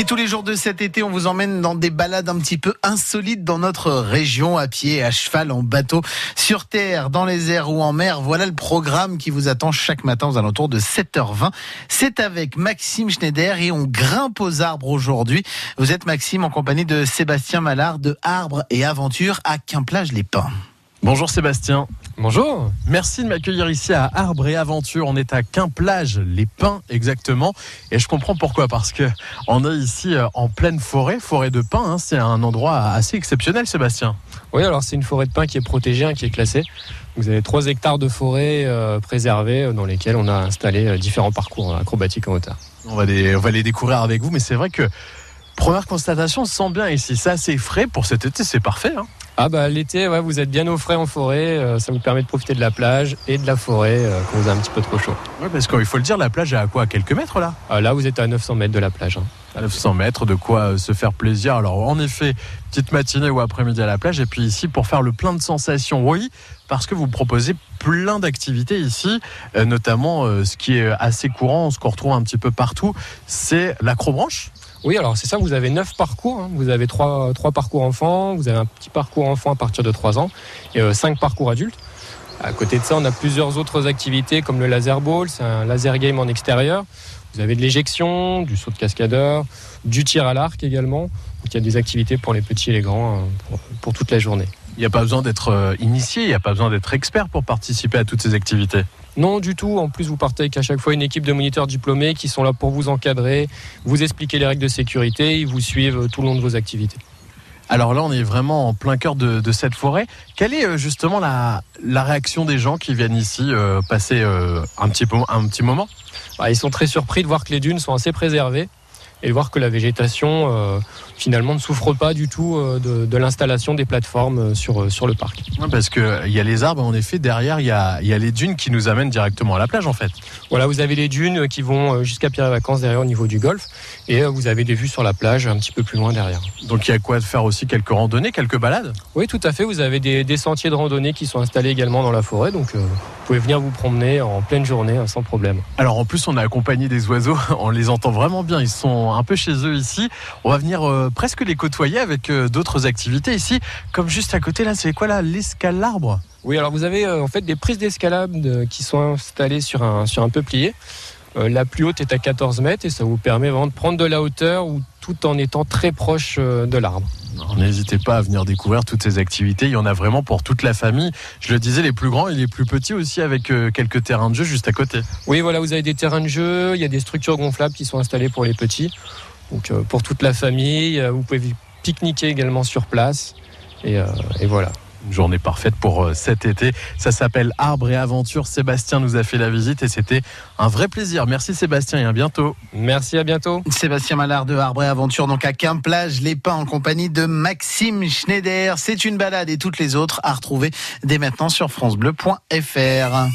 Et tous les jours de cet été, on vous emmène dans des balades un petit peu insolites dans notre région, à pied, à cheval, en bateau, sur terre, dans les airs ou en mer. Voilà le programme qui vous attend chaque matin aux alentours de 7h20. C'est avec Maxime Schneider et on grimpe aux arbres aujourd'hui. Vous êtes Maxime en compagnie de Sébastien Mallard de Arbres et Aventures à Quimplage-les-Pins. Bonjour Sébastien. Bonjour. Merci de m'accueillir ici à Arbre et Aventure. On est à Quimplage, les pins exactement. Et je comprends pourquoi, parce que on est ici euh, en pleine forêt, forêt de pins. hein. C'est un endroit assez exceptionnel, Sébastien. Oui, alors c'est une forêt de pins qui est protégée, hein, qui est classée. Vous avez 3 hectares de forêt euh, préservée euh, dans lesquels on a installé euh, différents parcours acrobatiques en hauteur. On va les, on va les découvrir avec vous, mais c'est vrai que première constatation, on se sent bien ici. C'est assez frais pour cet été, c'est parfait. hein. Ah bah l'été, ouais, vous êtes bien au frais en forêt, euh, ça vous permet de profiter de la plage et de la forêt euh, quand vous avez un petit peu trop chaud. Ouais, parce qu'il faut le dire, la plage est à quoi À quelques mètres là? Euh, là, vous êtes à 900 mètres de la plage. hein. à 900 mètres, de quoi euh, se faire plaisir. Alors en effet, petite matinée ou après-midi à la plage, et puis ici pour faire le plein de sensations. Oui, parce que vous proposez plein d'activités ici, notamment ce qui est assez courant, ce qu'on retrouve un petit peu partout, c'est l'acrobranche. Oui, alors c'est ça, vous avez 9 parcours. hein. Vous avez 3, trois parcours enfants, vous avez un petit parcours enfant à partir de 3 ans et 5 parcours adultes. À côté de ça, on a plusieurs autres activités comme le laser ball, c'est un laser game en extérieur. Vous avez de l'éjection, du saut de cascadeur, du tir à l'arc également. Donc il y a des activités pour les petits et les grands euh, pour, pour toute la journée. Il n'y a pas besoin d'être euh, initié, il n'y a pas besoin d'être expert pour participer à toutes ces activités? Non, du tout. En plus, vous partez avec à chaque fois une équipe de moniteurs diplômés qui sont là pour vous encadrer, vous expliquer les règles de sécurité, ils vous suivent tout le long de vos activités. Alors là, on est vraiment en plein cœur de, de cette forêt. Quelle est euh, justement la, la réaction des gens qui viennent ici euh, passer euh, un, petit peu, un petit moment? Bah, ils sont très surpris de voir que les dunes sont assez préservées et voir que la végétation euh, finalement ne souffre pas du tout euh, de, de l'installation des plateformes euh, sur, sur le parc. Ouais, Parce qu'il y a les arbres, en effet, derrière, il y a, y a les dunes qui nous amènent directement à la plage, en fait. Voilà, vous avez les dunes qui vont jusqu'à Pierre et Vacances derrière au niveau du golfe et vous avez des vues sur la plage un petit peu plus loin derrière. Donc il y a quoi de faire aussi quelques randonnées, quelques balades? Oui, tout à fait. Vous avez des, des sentiers de randonnée qui sont installés également dans la forêt, donc vous pouvez venir vous promener en pleine journée hein, sans problème. Alors en plus, on est accompagné des oiseaux, on les entend vraiment bien, ils sont un peu chez eux ici. On va venir euh, presque les côtoyer avec euh, d'autres activités ici, comme juste à côté là, c'est quoi là L'escale l'arbre? Oui, alors vous avez euh, en fait des prises d'escalade qui sont installées sur un, sur un peuplier. Euh, la plus haute est à 14 mètres et ça vous permet vraiment de prendre de la hauteur ou tout en étant très proche euh, de l'arbre. N'hésitez pas à venir découvrir toutes ces activités, il y en a vraiment pour toute la famille. Je le disais, les plus grands et les plus petits aussi avec euh, quelques terrains de jeu juste à côté. Oui, voilà, vous avez des terrains de jeu, il y a des structures gonflables qui sont installées pour les petits. Donc pour toute la famille, vous pouvez pique-niquer également sur place. Et, euh, et voilà. Une journée parfaite pour euh, cet été. Ça s'appelle Arbre et Aventure. Sébastien nous a fait la visite et c'était un vrai plaisir. Merci Sébastien et à bientôt. Merci, à bientôt. Sébastien Mallard de Arbre et Aventure, donc à Quimplage, les Pins en compagnie de Maxime Schneider. C'est une balade et toutes les autres à retrouver dès maintenant sur FranceBleu.fr.